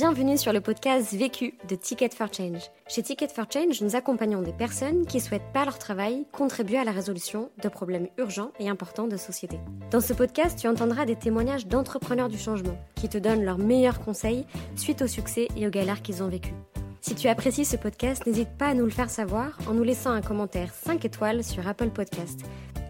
Bienvenue sur le podcast Vécu de Ticket for Change. Chez Ticket for Change, nous accompagnons des personnes qui souhaitent par leur travail contribuer à la résolution de problèmes urgents et importants de société. Dans ce podcast, tu entendras des témoignages d'entrepreneurs du changement qui te donnent leurs meilleurs conseils suite au succès et aux galères qu'ils ont vécues. Si tu apprécies ce podcast, n'hésite pas à nous le faire savoir en nous laissant un commentaire 5 étoiles sur Apple Podcast.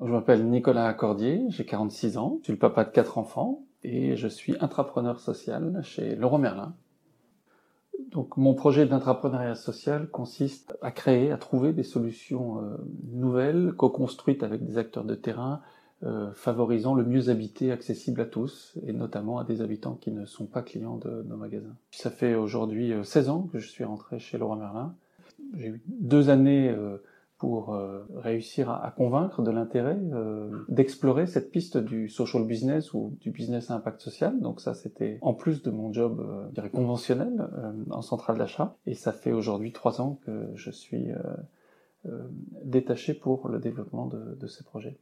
Je m'appelle Nicolas Accordier, j'ai 46 ans, je suis le papa de quatre enfants et je suis intrapreneur social chez Leroy Merlin. Donc mon projet d'intrapreneuriat social consiste à créer, à trouver des solutions euh, nouvelles, co-construites avec des acteurs de terrain, euh, favorisant le mieux habité accessible à tous, et notamment à des habitants qui ne sont pas clients de nos magasins. Ça fait aujourd'hui 16 ans que je suis rentré chez Leroy Merlin. J'ai eu deux années euh, pour euh, réussir à, convaincre de l'intérêt euh, d'explorer cette piste du social business ou du business à impact social. Donc ça, c'était en plus de mon job, euh, conventionnel en centrale d'achat. Et ça fait aujourd'hui trois ans que je suis détaché pour le développement de, de, ces projets.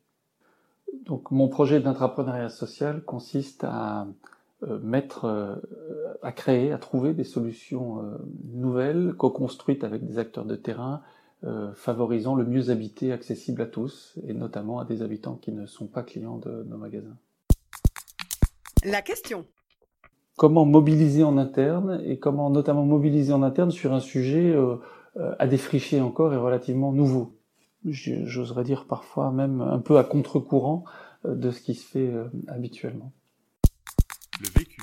Donc mon projet d'intrapreneuriat social consiste à mettre, à créer, à trouver des solutions nouvelles, co-construites avec des acteurs de terrain, favorisant le mieux habité accessible à tous, et notamment à des habitants qui ne sont pas clients de nos magasins. La question. Comment mobiliser en interne, et comment notamment mobiliser en interne sur un sujet euh, euh à défricher encore et relativement nouveau? J'oserais dire parfois même un peu à contre-courant euh, de ce qui se fait euh, habituellement. Le vécu.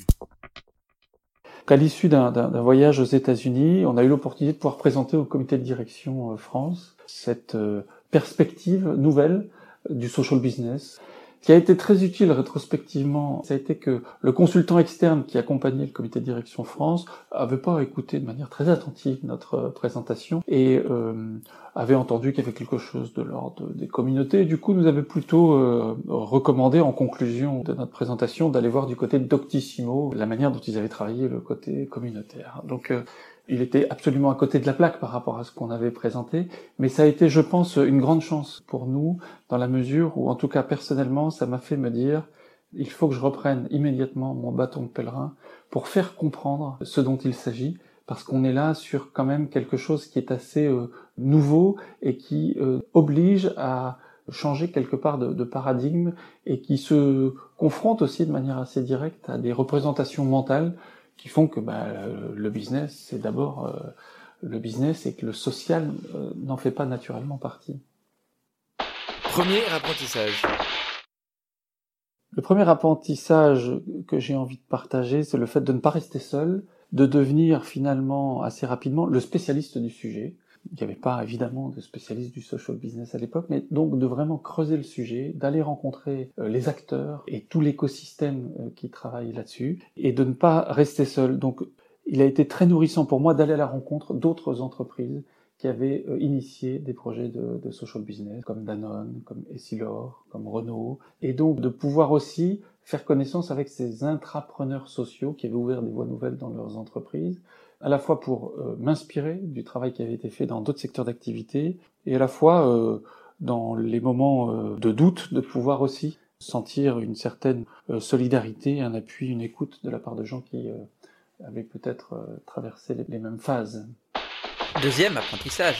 Qu'à l'issue d'un voyage aux États-Unis, on a eu l'opportunité de pouvoir présenter au comité de direction euh, France cette euh, perspective nouvelle euh, du social business. Ce qui a été très utile rétrospectivement, ça a été que le consultant externe qui accompagnait le comité de direction France avait pas écouté de manière très attentive notre présentation et euh, avait entendu qu'il y avait quelque chose de l'ordre des communautés. Du coup, nous avait plutôt euh, recommandé en conclusion de notre présentation d'aller voir du côté Doctissimo la manière dont ils avaient travaillé le côté communautaire. Donc euh, il était absolument à côté de la plaque par rapport à ce qu'on avait présenté, mais ça a été, je pense, une grande chance pour nous, dans la mesure où, en tout cas personnellement, ça m'a fait me dire, il faut que je reprenne immédiatement mon bâton de pèlerin pour faire comprendre ce dont il s'agit, parce qu'on est là sur quand même quelque chose qui est assez euh, nouveau et qui euh, oblige à changer quelque part de, de, paradigme et qui se confronte aussi de manière assez directe à des représentations mentales qui font que bah, le business, c'est d'abord euh, le business et que le social euh, n'en fait pas naturellement partie. Premier apprentissage. Le premier apprentissage que j'ai envie de partager, c'est le fait de ne pas rester seul, de devenir finalement assez rapidement le spécialiste du sujet, il n'y avait pas évidemment de spécialistes du social business à l'époque, mais donc de vraiment creuser le sujet, d'aller rencontrer euh, les acteurs et tout l'écosystème euh, qui travaille là-dessus, et de ne pas rester seul. Donc il a été très nourrissant pour moi d'aller à la rencontre d'autres entreprises qui avaient euh, initié des projets de, de, social business, comme Danone, comme Essilor, comme Renault, et donc de pouvoir aussi faire connaissance avec ces intrapreneurs sociaux qui avaient ouvert des voies nouvelles dans leurs entreprises, à la fois pour euh, m'inspirer du travail qui avait été fait dans d'autres secteurs d'activité, et à la fois euh, dans les moments euh, de doute, de pouvoir aussi sentir une certaine solidarité, un appui, une écoute de la part de gens qui avaient peut-être traversé les, les mêmes phases. Deuxième apprentissage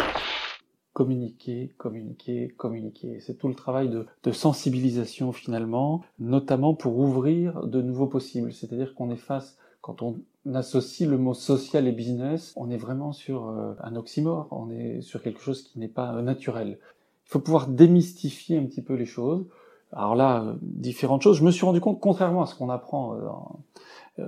communiquer, communiquer, communiquer. C'est tout le travail de, de, sensibilisation finalement, notamment pour ouvrir de nouveaux possibles. C'est-à-dire qu'on est face, quand on associe le mot social et business, on est vraiment sur euh, un oxymore, on est sur quelque chose qui n'est pas euh, naturel. Il faut pouvoir démystifier un petit peu les choses. Alors là, euh, différentes choses. Je me suis rendu compte, contrairement à ce qu'on apprend dans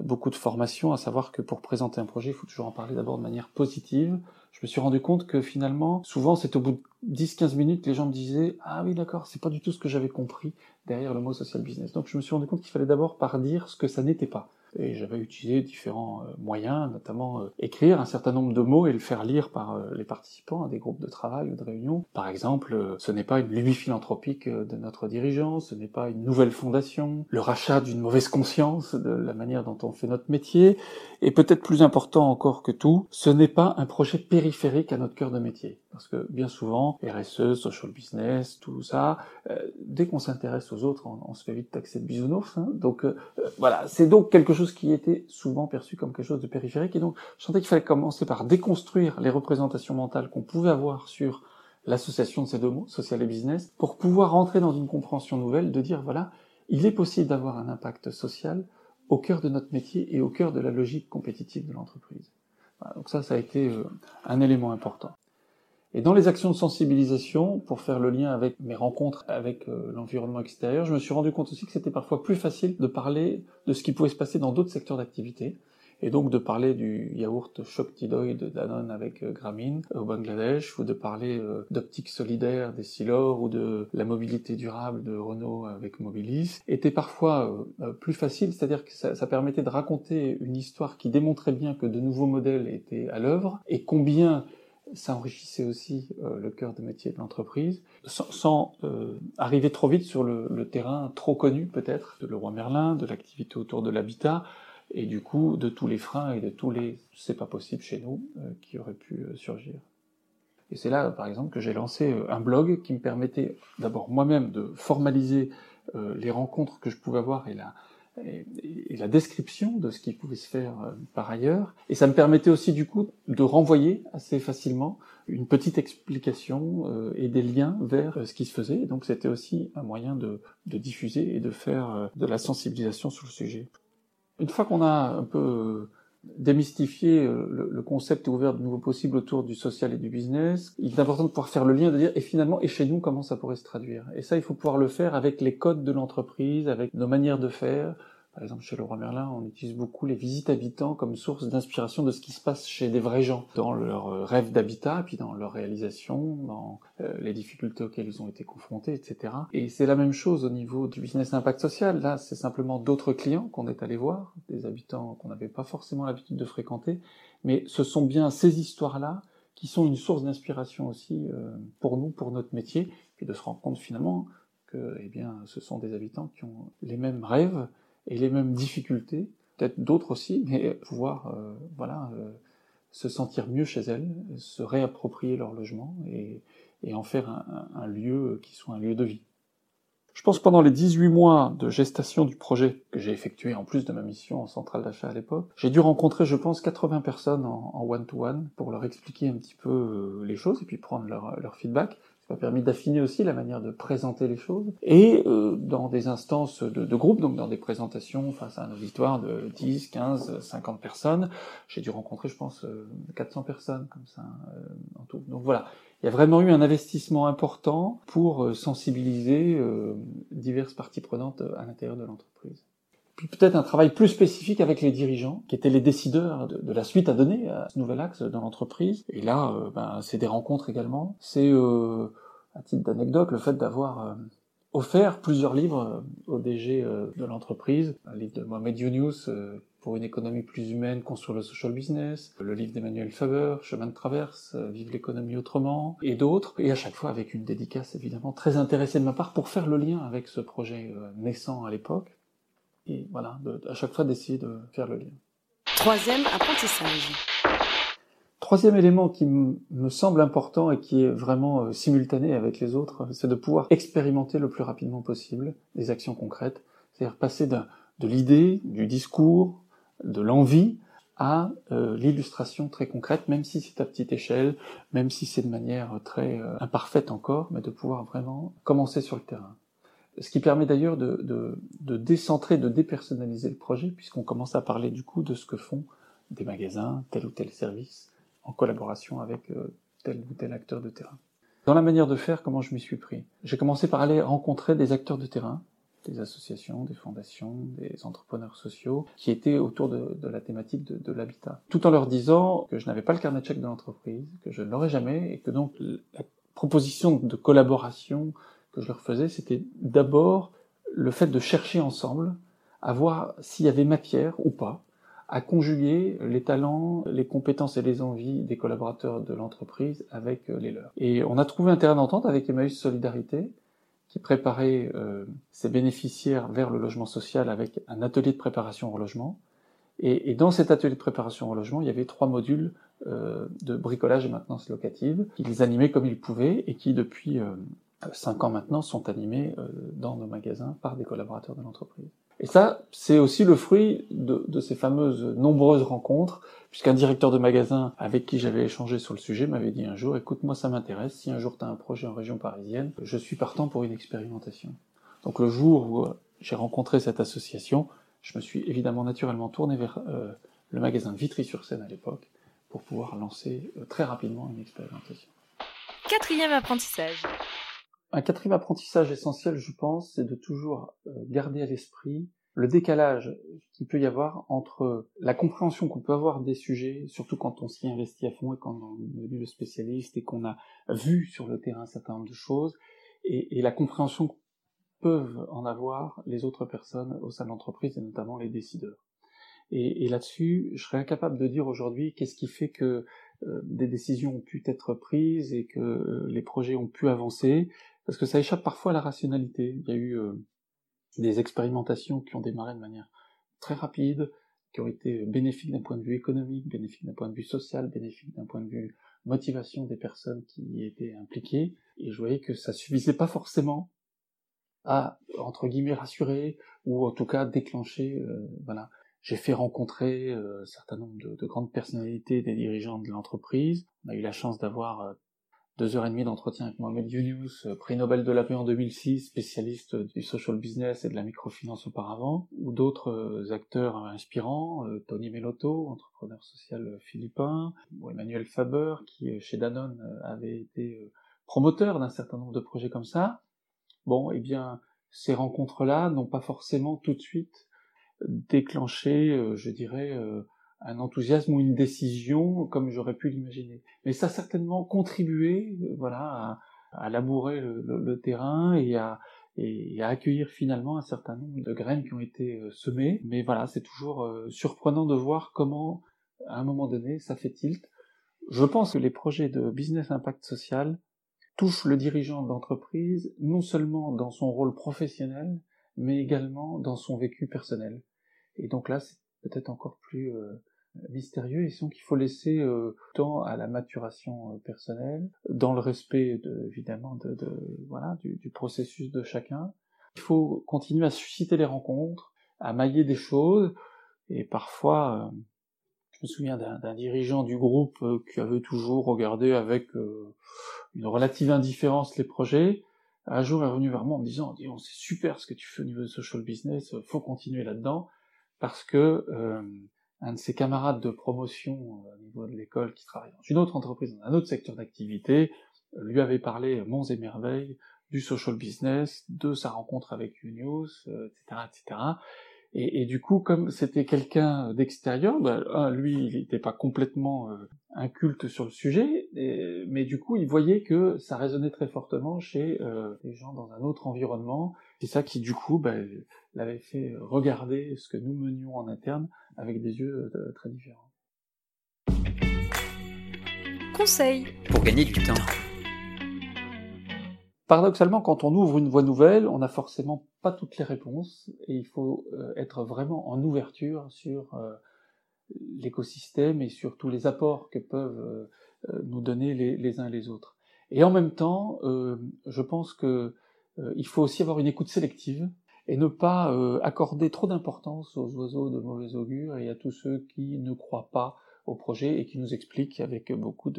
beaucoup de formations, à savoir que pour présenter un projet, il faut toujours en parler d'abord de manière positive. Je me suis rendu compte que finalement, souvent, c'est au bout de 10-15 minutes que les gens me disaient « Ah oui, d'accord, c'est pas du tout ce que j'avais compris derrière le mot social business ». Donc je me suis rendu compte qu'il fallait d'abord par dire ce que ça n'était pas Et j'avais utilisé différents euh, moyens, notamment euh, écrire un certain nombre de mots et le faire lire par euh, les participants à des groupes de travail ou de réunion. Par exemple, ce n'est pas une lubie philanthropique de notre dirigeant, ce n'est pas une nouvelle fondation, le rachat d'une mauvaise conscience de la manière dont on fait notre métier, et peut-être plus important encore que tout, ce n'est pas un projet périphérique à notre cœur de métier. Parce que bien souvent, RSE, social business, tout ça, euh, dès qu'on s'intéresse aux autres, on, se fait vite taxer de bisounours. Hein. Donc euh, euh, voilà, c'est donc quelque chose qui était souvent perçu comme quelque chose de périphérique. Et donc je sentais qu'il fallait commencer par déconstruire les représentations mentales qu'on pouvait avoir sur l'association de ces deux mots, social et business, pour pouvoir rentrer dans une compréhension nouvelle, de dire voilà, il est possible d'avoir un impact social au cœur de notre métier et au cœur de la logique compétitive de l'entreprise. Voilà, donc ça, ça a été un élément important. Et dans les actions de sensibilisation, pour faire le lien avec mes rencontres avec euh, l'environnement extérieur, je me suis rendu compte aussi que c'était parfois plus facile de parler de ce qui pouvait se passer dans d'autres secteurs d'activité, et donc de parler du yaourt Shoktidoy de Danone avec euh, Grameen euh, au Bangladesh, ou de parler d'optique solidaire des Silor, ou de la mobilité durable de Renault avec Mobilis, était parfois plus facile, c'est-à-dire que ça permettait de raconter une histoire qui démontrait bien que de nouveaux modèles étaient à l'œuvre, et combien ça enrichissait aussi euh, le cœur de métier de l'entreprise, sans, euh, arriver trop vite sur le, terrain trop connu peut-être de Leroy Merlin, de l'activité autour de l'habitat, et du coup de tous les freins et de tous les c'est pas possible chez nous euh, qui auraient pu surgir. Et c'est là, par exemple, que j'ai lancé un blog qui me permettait d'abord moi-même de formaliser les rencontres que je pouvais avoir et la, et, la description de ce qui pouvait se faire euh, par ailleurs. Et ça me permettait aussi du coup de renvoyer assez facilement une petite explication euh, et des liens vers euh, ce qui se faisait. Donc c'était aussi un moyen de, diffuser et de faire de la sensibilisation sur le sujet. Une fois qu'on a un peu démystifié le, le, concept et ouvert de nouveaux possibles autour du social et du business, il est important de pouvoir faire le lien, de dire et finalement et chez nous comment ça pourrait se traduire? Et ça il faut pouvoir le faire avec les codes de l'entreprise, avec nos manières de faire, par exemple, chez Leroy Merlin, on utilise beaucoup les visites habitants comme source d'inspiration de ce qui se passe chez des vrais gens, dans leur euh, rêve d'habitat, puis dans leur réalisation, dans euh, les difficultés auxquelles ils ont été confrontés, etc. Et c'est la même chose au niveau du business impact social. Là, c'est simplement d'autres clients qu'on est allé voir, des habitants qu'on n'avait pas forcément l'habitude de fréquenter, mais ce sont bien ces histoires-là qui sont une source d'inspiration aussi euh, pour nous, pour notre métier, puis de se rendre compte finalement que, eh bien, ce sont des habitants qui ont les mêmes rêves, et les mêmes difficultés, peut-être d'autres aussi, mais pouvoir euh, voilà euh, se sentir mieux chez elles, se réapproprier leur logement et, en faire un, lieu qui soit un lieu de vie. Je pense pendant les 18 mois de gestation du projet que j'ai effectué en plus de ma mission en centrale d'achat à l'époque, j'ai dû rencontrer je pense 80 personnes en one-to-one pour leur expliquer un petit peu euh, les choses et puis prendre leur feedback. Ça m'a permis d'affiner aussi la manière de présenter les choses. Et euh, dans des instances de, de, groupe, donc dans des présentations face à un auditoire de 10, 15, 50 personnes, j'ai dû rencontrer, je pense, 400 euh, personnes comme ça euh, en tout. Donc voilà, il y a vraiment eu un investissement important pour euh, sensibiliser euh, diverses parties prenantes à l'intérieur de l'entreprise puis peut-être un travail plus spécifique avec les dirigeants, qui étaient les décideurs de, la suite à donner à ce nouvel axe dans l'entreprise. Et là, euh, ben, c'est des rencontres également. C'est, euh, à titre d'anecdote, le fait d'avoir euh, offert plusieurs livres au DG de l'entreprise. Un livre de Mohamed Younous, pour une économie plus humaine, construire le social business, le livre d'Emmanuel Faber, Chemin de traverse, Vive l'économie autrement, et d'autres, et à chaque fois avec une dédicace évidemment très intéressée de ma part pour faire le lien avec ce projet naissant à l'époque et voilà, à chaque fois d'essayer de faire le lien. Troisième apprentissage. Troisième élément qui me semble important et qui est vraiment euh, simultané avec les autres, c'est de pouvoir expérimenter le plus rapidement possible des actions concrètes, c'est-à-dire passer de, l'idée, du discours, de l'envie à euh, l'illustration très concrète, même si c'est à petite échelle, même si c'est de manière très euh, imparfaite encore, mais de pouvoir vraiment commencer sur le terrain ce qui permet d'ailleurs de, décentrer, de dépersonnaliser le projet, puisqu'on commence à parler du coup de ce que font des magasins, tel ou tel service, en collaboration avec euh, tel ou tel acteur de terrain. Dans la manière de faire, comment je m'y suis pris? J'ai commencé par aller rencontrer des acteurs de terrain, des associations, des fondations, des entrepreneurs sociaux, qui étaient autour de, de la thématique de, de l'habitat, tout en leur disant que je n'avais pas le carnet de chèque de l'entreprise, que je ne l'aurais jamais, et que donc la proposition de collaboration que je leur faisais, c'était d'abord le fait de chercher ensemble à voir s'il y avait matière ou pas à conjuguer les talents, les compétences et les envies des collaborateurs de l'entreprise avec euh, les leurs. Et on a trouvé un terrain d'entente avec Emmaüs Solidarité, qui préparait euh, ses bénéficiaires vers le logement social avec un atelier de préparation au logement. Et, dans cet atelier de préparation au logement, il y avait trois modules euh, de bricolage et maintenance locative qu'ils animaient comme ils pouvaient et qui, depuis cinq ans maintenant, sont animés euh, dans nos magasins par des collaborateurs de l'entreprise. Et ça, c'est aussi le fruit de, ces fameuses nombreuses rencontres, puisqu'un directeur de magasin avec qui j'avais échangé sur le sujet m'avait dit un jour, écoute, moi ça m'intéresse, si un jour tu as un projet en région parisienne, je suis partant pour une expérimentation. Donc le jour où j'ai rencontré cette association, je me suis évidemment naturellement tourné vers euh, le magasin Vitry-sur-Seine à l'époque, pour pouvoir lancer euh, très rapidement une expérimentation. Quatrième apprentissage. Un quatrième apprentissage essentiel, je pense, c'est de toujours euh, garder à l'esprit le décalage qu'il peut y avoir entre la compréhension qu'on peut avoir des sujets, surtout quand on s'y investit à fond et quand on est devenu le spécialiste et qu'on a vu sur le terrain un certain nombre de choses, et, la compréhension que peuvent en avoir les autres personnes au sein de l'entreprise et notamment les décideurs. Et, et là-dessus, je serais incapable de dire aujourd'hui qu'est-ce qui fait que euh, des décisions ont pu être prises et que euh, les projets ont pu avancer parce que ça échappe parfois à la rationalité. Il y a eu euh, des expérimentations qui ont démarré de manière très rapide, qui ont été bénéfiques d'un point de vue économique, bénéfiques d'un point de vue social, bénéfiques d'un point de vue motivation des personnes qui y étaient impliquées, et je voyais que ça suffisait pas forcément à, entre guillemets, rassurer, ou en tout cas déclencher, euh, voilà. J'ai fait rencontrer euh, un certain nombre de, de, grandes personnalités des dirigeants de l'entreprise. On a eu la chance d'avoir deux heures et demie d'entretien avec Mohamed Younous, euh, prix Nobel de la paix en 2006, spécialiste du social business et de la microfinance auparavant, ou d'autres euh, acteurs inspirants, euh, Tony Melotto, entrepreneur social philippin, ou Emmanuel Faber, qui chez Danone avait été promoteur d'un certain nombre de projets comme ça. Bon, eh bien, ces rencontres-là n'ont pas forcément tout de suite déclenché, je dirais, un enthousiasme ou une décision comme j'aurais pu l'imaginer. Mais ça a certainement contribué, euh, voilà, à, labourer le, terrain et à, et à accueillir finalement un certain nombre de graines qui ont été euh, semées. Mais voilà, c'est toujours euh, surprenant de voir comment, à un moment donné, ça fait tilt. Je pense que les projets de business impact social touchent le dirigeant d'entreprise non seulement dans son rôle professionnel, mais également dans son vécu personnel. Et donc là, c'est peut-être encore plus mystérieux et donc il faut laisser euh, temps à la maturation euh, personnelle, dans le respect de, évidemment de, de voilà du, du, processus de chacun. Il faut continuer à susciter les rencontres, à mailler des choses, et parfois, euh, je me souviens d'un dirigeant du groupe euh, qui avait toujours regardé avec euh, une relative indifférence les projets. Un jour est revenu vers moi en me disant, oh, c'est super ce que tu fais au niveau de social business, faut continuer là-dedans, parce que un de ses camarades de promotion euh, au niveau de l'école qui travaille dans une autre entreprise, dans un autre secteur d'activité, euh, lui avait parlé monts et merveilles du social business, de sa rencontre avec Unios, etc., etc. Et, du coup, comme c'était quelqu'un d'extérieur, bah, lui, il n'était pas complètement euh, inculte sur le sujet, et, mais du coup, il voyait que ça résonnait très fortement chez euh, les gens dans un autre environnement. C'est ça qui, du coup, bah, l'avait fait regarder ce que nous menions en interne avec des yeux euh, très différents. Conseil pour gagner du temps. Paradoxalement, quand on ouvre une voie nouvelle, on n'a forcément pas toutes les réponses et il faut euh, être vraiment en ouverture sur euh, l'écosystème et sur tous les apports que peuvent euh, nous donner les, les, uns et les autres. Et en même temps, je pense que il faut aussi avoir une écoute sélective et ne pas accorder trop d'importance aux oiseaux de mauvais augure et à tous ceux qui ne croient pas au projet et qui nous explique avec beaucoup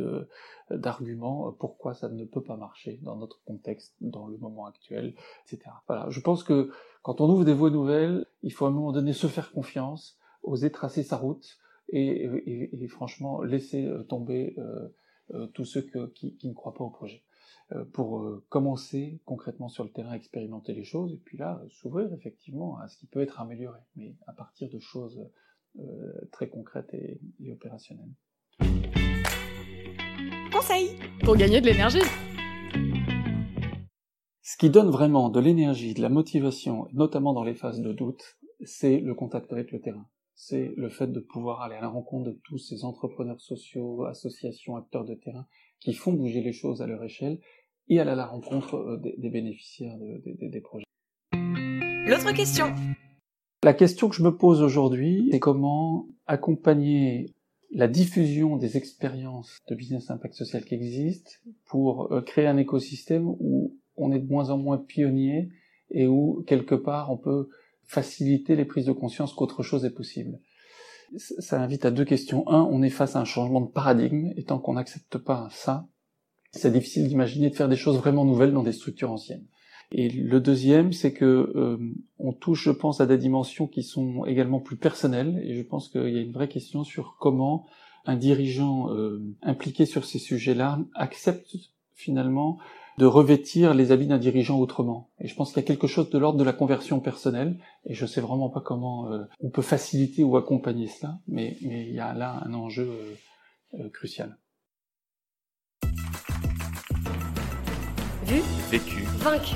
d'arguments pourquoi ça ne peut pas marcher dans notre contexte, dans le moment actuel, etc. Voilà, je pense que quand on ouvre des voies nouvelles, il faut à un moment donné se faire confiance, oser tracer sa route et, et, et franchement laisser euh, tomber euh, euh, tous ceux qui, qui, ne croient pas au projet euh, pour euh, commencer concrètement sur le terrain à expérimenter les choses et puis là s'ouvrir effectivement à ce qui peut être amélioré, mais à partir de choses euh, très concrète et, et opérationnelle. Conseil pour gagner de l'énergie. Ce qui donne vraiment de l'énergie, de la motivation, notamment dans les phases de doute, c'est le contact avec le terrain. C'est le fait de pouvoir aller à la rencontre de tous ces entrepreneurs sociaux, associations, acteurs de terrain qui font bouger les choses à leur échelle et aller à la rencontre euh, des, des bénéficiaires de, des, des projets. L'autre question. La question que je me pose aujourd'hui, c'est comment accompagner la diffusion des expériences de business impact social qui existent pour euh, créer un écosystème où on est de moins en moins pionnier et où quelque part on peut faciliter les prises de conscience qu'autre chose est possible. Ça invite à deux questions. Un, on est face à un changement de paradigme et tant qu'on n'accepte pas ça, c'est difficile d'imaginer de faire des choses vraiment nouvelles dans des structures anciennes. Et le deuxième, c'est que euh, on touche, je pense, à des dimensions qui sont également plus personnelles. Et je pense qu'il y a une vraie question sur comment un dirigeant euh, impliqué sur ces sujets-là accepte finalement de revêtir les habits d'un dirigeant autrement. Et je pense qu'il y a quelque chose de l'ordre de la conversion personnelle, et je sais vraiment pas comment euh, on peut faciliter ou accompagner cela, mais, mais il y a là un enjeu euh, euh, crucial. Vu, Vécu. vaincu.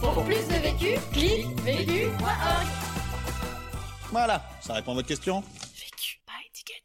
Pour plus de vécu, clique vécu.org. Voilà, ça répond à votre question?